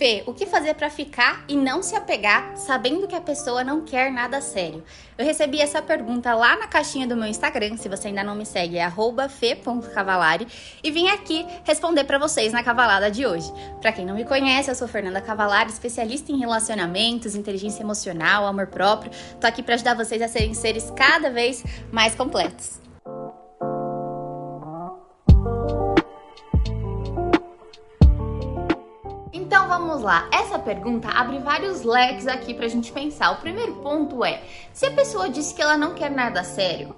Fê, o que fazer para ficar e não se apegar sabendo que a pessoa não quer nada sério? Eu recebi essa pergunta lá na caixinha do meu Instagram, se você ainda não me segue, é fe.cavalari, e vim aqui responder para vocês na cavalada de hoje. Para quem não me conhece, eu sou Fernanda Cavalari, especialista em relacionamentos, inteligência emocional, amor próprio. Tô aqui para ajudar vocês a serem seres cada vez mais completos. Vamos lá. Essa pergunta abre vários leques aqui pra gente pensar. O primeiro ponto é: se a pessoa disse que ela não quer nada sério,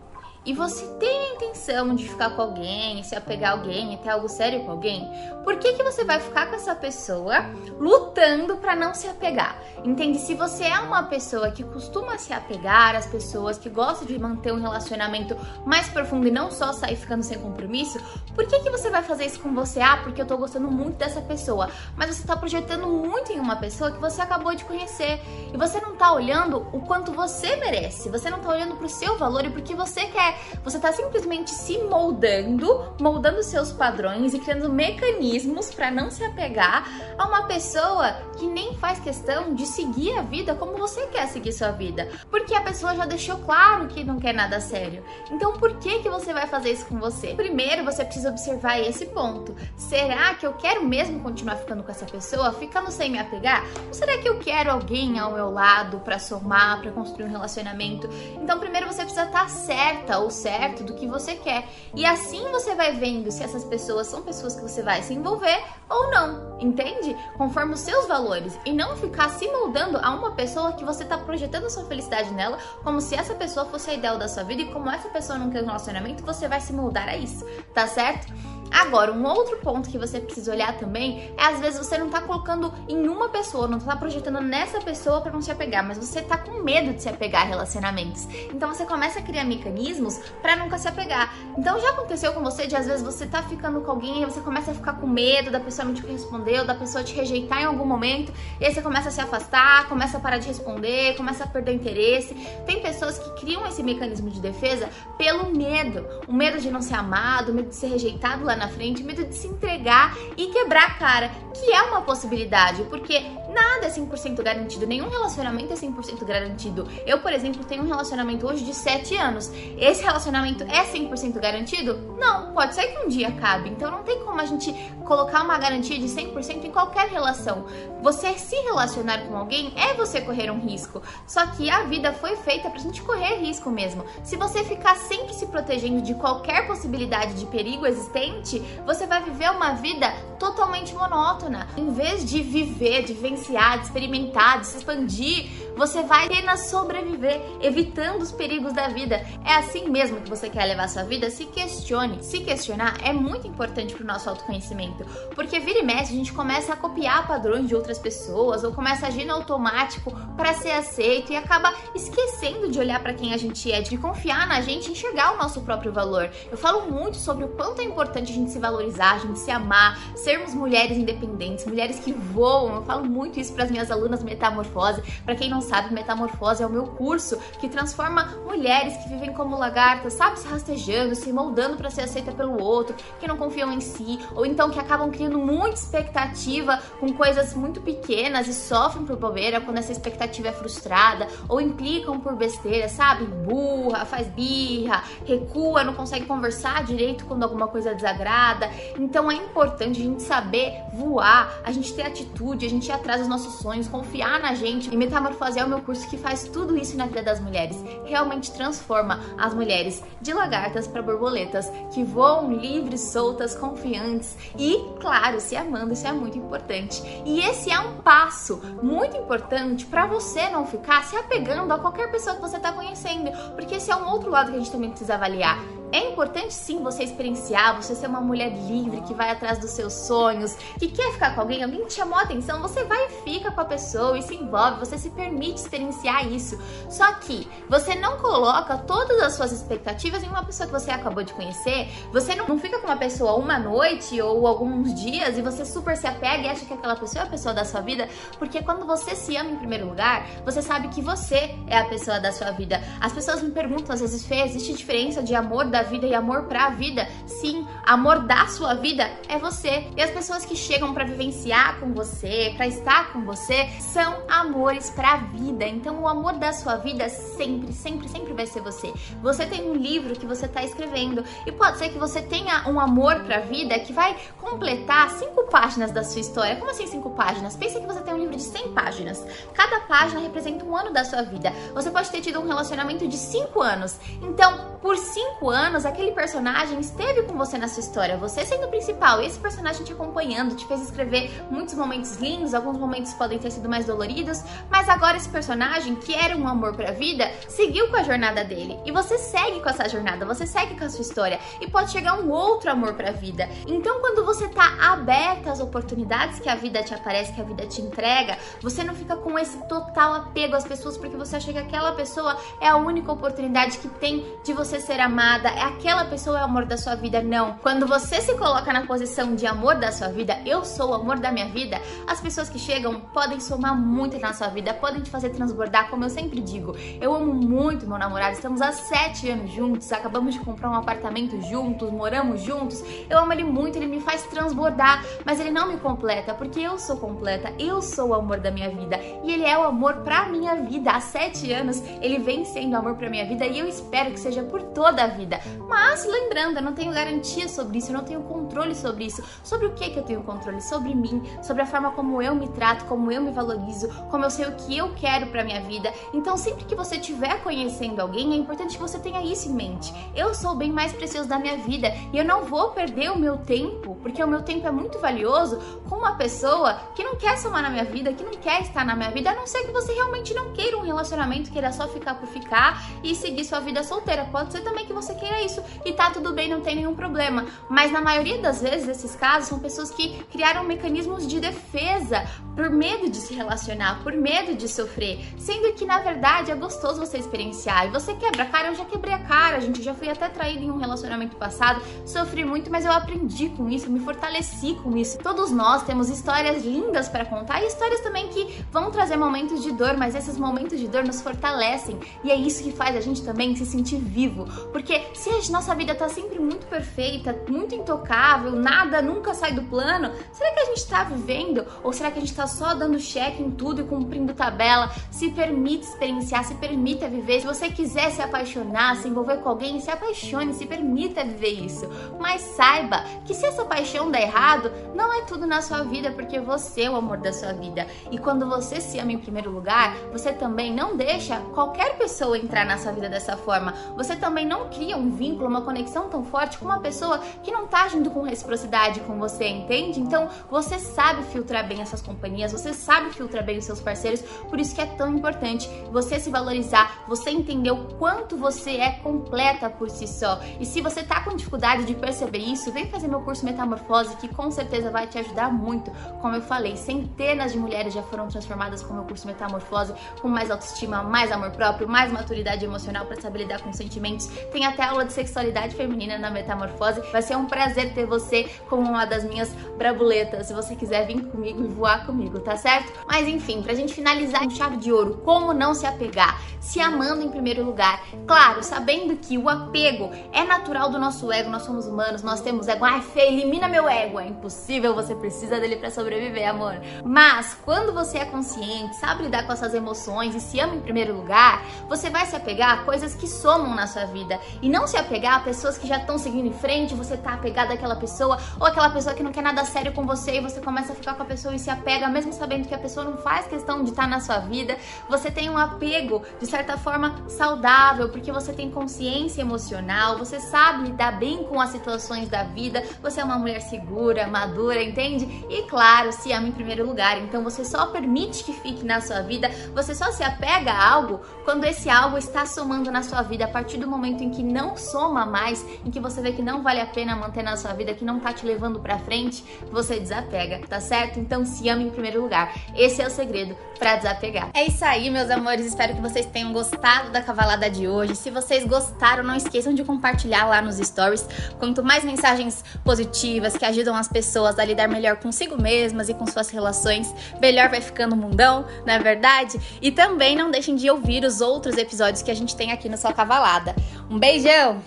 e você tem intenção de ficar com alguém, se apegar a alguém, ter algo sério com alguém, por que, que você vai ficar com essa pessoa lutando para não se apegar? Entende? Se você é uma pessoa que costuma se apegar às pessoas, que gosta de manter um relacionamento mais profundo e não só sair ficando sem compromisso, por que, que você vai fazer isso com você? Ah, porque eu tô gostando muito dessa pessoa. Mas você tá projetando muito em uma pessoa que você acabou de conhecer. E você não tá olhando o quanto você merece. Você não tá olhando pro seu valor e porque você quer você está simplesmente se moldando, moldando seus padrões e criando mecanismos para não se apegar a uma pessoa que nem faz questão de seguir a vida como você quer seguir sua vida, porque a pessoa já deixou claro que não quer nada sério. Então, por que que você vai fazer isso com você? Primeiro, você precisa observar esse ponto. Será que eu quero mesmo continuar ficando com essa pessoa, ficando sem me apegar? Ou será que eu quero alguém ao meu lado para somar, para construir um relacionamento? Então, primeiro você precisa estar tá certa ou certo do que você quer. E assim você vai vendo se essas pessoas são pessoas que você vai se envolver ou não, entende? Conforme os seus valores. E não ficar se moldando a uma pessoa que você tá projetando sua felicidade nela, como se essa pessoa fosse a ideal da sua vida e como essa pessoa não quer um relacionamento, você vai se moldar a isso, tá certo? Agora, um outro ponto que você precisa olhar também é às vezes você não tá colocando em uma pessoa, não tá projetando nessa pessoa para não se apegar, mas você tá com medo de se apegar a relacionamentos. Então você começa a criar mecanismos para nunca se apegar. Então já aconteceu com você de às vezes você tá ficando com alguém e você começa a ficar com medo da pessoa não te responder, ou da pessoa te rejeitar em algum momento, e aí você começa a se afastar, começa a parar de responder, começa a perder interesse. Tem pessoas que criam esse mecanismo de defesa pelo medo, o medo de não ser amado, o medo de ser rejeitado lá na frente, medo de se entregar e quebrar a cara, que é uma possibilidade, porque nada é 100% garantido, nenhum relacionamento é 100% garantido. Eu, por exemplo, tenho um relacionamento hoje de 7 anos. Esse relacionamento é 100% garantido? Não, pode ser que um dia acabe. Então não tem como a gente colocar uma garantia de 100% em qualquer relação. Você se relacionar com alguém é você correr um risco. Só que a vida foi feita pra gente correr risco mesmo. Se você ficar sempre se protegendo de qualquer possibilidade de perigo existente, você vai viver uma vida totalmente monótona. Em vez de viver, de vivenciar, de experimentar, de se expandir, você vai apenas sobreviver, evitando os perigos da vida. É assim mesmo que você quer levar sua vida? Se questione. Se questionar é muito importante para o nosso autoconhecimento, porque vira e mexe a gente começa a copiar padrões de outras pessoas ou começa a agir no automático para ser aceito e acaba esquecendo de olhar para quem a gente é, de confiar na gente, enxergar o nosso próprio valor. Eu falo muito sobre o quanto é importante a gente se valorizar, a gente se amar, sermos mulheres independentes, mulheres que voam. Eu falo muito isso para as minhas alunas Metamorfose. Para quem não sabe, Metamorfose é o meu curso que transforma mulheres que vivem como lagartas, sabe, se rastejando, se moldando para ser aceita pelo outro, que não confiam em si, ou então que acabam criando muita expectativa com coisas muito pequenas e sofrem por bobeira quando essa expectativa é frustrada, ou implicam por besteira, sabe? Burra, faz birra, recua, não consegue conversar direito quando alguma coisa desagrada. Então é importante a gente saber voar, a gente ter atitude, a gente ir atrás dos nossos sonhos, confiar na gente. E Metamorfose é o meu curso que faz tudo isso na vida das mulheres. Realmente transforma as mulheres de lagartas para borboletas que voam livres, soltas, confiantes e, claro, se amando. Isso é muito importante. E esse é um passo muito importante para você não ficar se apegando a qualquer pessoa que você está conhecendo, porque esse é um outro lado que a gente também precisa avaliar. É importante sim você experienciar, você ser uma mulher livre que vai atrás dos seus sonhos, que quer ficar com alguém, alguém te chamou a atenção, você vai e fica com a pessoa e se envolve, você se permite experienciar isso. Só que você não coloca todas as suas expectativas em uma pessoa que você acabou de conhecer, você não, fica com uma pessoa uma noite ou alguns dias e você super se apega e acha que aquela pessoa é a pessoa da sua vida, porque quando você se ama em primeiro lugar, você sabe que você é a pessoa da sua vida. As pessoas me perguntam às vezes, Fê, existe diferença de amor da da vida e amor pra vida, sim, amor da sua vida é você. E as pessoas que chegam para vivenciar com você, para estar com você, são amores pra vida. Então o amor da sua vida sempre, sempre, sempre vai ser você. Você tem um livro que você tá escrevendo e pode ser que você tenha um amor pra vida que vai completar cinco páginas da sua história. Como assim cinco páginas? Pense que você tem um livro de 100 páginas. Cada página representa um ano da sua vida. Você pode ter tido um relacionamento de cinco anos. Então, por cinco anos, aquele personagem esteve com você na sua história, você sendo o principal, esse personagem te acompanhando, te fez escrever muitos momentos lindos, alguns momentos podem ter sido mais doloridos, mas agora esse personagem, que era um amor pra vida, seguiu com a jornada dele. E você segue com essa jornada, você segue com a sua história. E pode chegar um outro amor pra vida. Então, quando você tá aberta às oportunidades que a vida te aparece, que a vida te entrega, você não fica com esse total apego às pessoas porque você acha que aquela pessoa é a única oportunidade que tem de você ser amada, aquela pessoa é o amor da sua vida. Não. Quando você se coloca na posição de amor da sua vida, eu sou o amor da minha vida, as pessoas que chegam podem somar muito na sua vida, podem te fazer transbordar, como eu sempre digo. Eu amo muito meu namorado, estamos há sete anos juntos, acabamos de comprar um apartamento juntos, moramos juntos. Eu amo ele muito, ele me faz transbordar, mas ele não me completa, porque eu sou completa, eu sou o amor da minha vida e ele é o amor pra minha vida. Há sete anos ele vem sendo amor pra minha vida e eu espero que seja por toda a vida. Mas lembrando, eu não tenho garantia sobre isso, eu não tenho controle sobre isso. Sobre o que que eu tenho controle? Sobre mim, sobre a forma como eu me trato, como eu me valorizo, como eu sei o que eu quero pra minha vida. Então, sempre que você estiver conhecendo alguém, é importante que você tenha isso em mente. Eu sou o bem mais precioso da minha vida e eu não vou perder o meu tempo, porque o meu tempo é muito valioso, com uma pessoa que não quer somar na minha vida, que não quer estar na minha vida, a não ser que você realmente não queira um relacionamento, queira só ficar por ficar e seguir sua vida solteira. Pode ser também que você queira isso e tá tudo bem, não tem nenhum problema. Mas na maioria das vezes, esses casos são pessoas que criaram mecanismos de defesa por medo de se relacionar, por medo de sofrer, sendo que na verdade é gostoso você experienciar. E você quebra a cara, eu já quebrei a cara, gente, já fui até traída em um relacionamento passado, sofri muito, mas eu aprendi com isso, me fortaleci com isso. Todos nós temos histórias lindas para contar e histórias também que vão trazer momentos de dor, mas esses momentos de dor nos fortalecem. E é isso que faz a gente também se sentir vivo, porque se a nossa vida tá sempre muito perfeita, muito intocável, nada nunca sai do plano, será que a gente tá vivendo ou será que a gente tá só dando cheque em tudo e cumprindo tabela? Se permite experienciar, se permita viver. Se você quiser se apaixonar, se envolver com alguém, se apaixone, se permita viver isso. Mas saiba que se essa paixão der errado, não é tudo na sua vida, porque você é o amor da sua vida. E quando você se ama em primeiro lugar, você também não deixa qualquer pessoa entrar na sua vida dessa forma. Você também não cria um vínculo, uma conexão tão forte com uma pessoa que não tá agindo com reciprocidade com você, entende? Então, você sabe filtrar bem essas companhias, você sabe filtrar bem os seus parceiros, por isso que é tão importante você se valorizar, você entender o quanto você é completa por si só. E se você tá com dificuldade de perceber isso, vem fazer meu curso Metamorfose, que com certeza vai te ajudar muito. Como eu falei, centenas de mulheres já foram transformadas com meu curso Metamorfose, com mais autoestima, mais amor próprio, mais maturidade emocional para saber lidar com sentimentos. Tem até aula de sexualidade feminina na Metamorfose. Vai ser um prazer ter você como uma das minhas brabuletas, se você quiser vir comigo e voar comigo, tá certo? Mas enfim, pra gente finalizar com chave de ouro, como não se apegar? Se amando em primeiro lugar. Claro, sabendo que o apego é natural do nosso ego, nós somos humanos, nós temos ego. Ai, Fê, elimina meu ego. É impossível, você precisa dele para sobreviver, amor. Mas quando você é consciente, sabe lidar com essas emoções e se ama em primeiro lugar, você vai se apegar a coisas que somam na sua vida e não se apegar a pessoas que já estão seguindo em frente, você tá apegado àquela pessoa ou aquela pessoa que não quer nada sério com você e você começa a ficar com a pessoa e se apega, mesmo sabendo que a pessoa não faz questão de estar tá na sua vida. Você tem um apego de certa forma saudável, porque você tem consciência emocional, você sabe lidar bem com as situações da vida, você é uma mulher segura, madura, entende? E claro, se ama em primeiro lugar. Então você só permite que fique na sua vida, você só se apega a algo quando esse algo está somando na sua vida. A partir do momento em que não soma mais, em que você vê que não vale a pena manter na sua vida, que não tá te levando pra frente, você desapega, tá certo? Então se ama em primeiro lugar. Esse é o segredo para desapegar. É isso aí, meus amores. Espero que vocês tenham gostado da cavalada de hoje. Se vocês gostaram, não esqueçam de compartilhar lá nos stories. Quanto mais mensagens positivas que ajudam as pessoas a lidar melhor consigo mesmas e com suas relações, melhor vai ficando o mundão, não é verdade? E também não deixem de ouvir os outros episódios que a gente tem aqui no Sua Cavalada. Um beijão!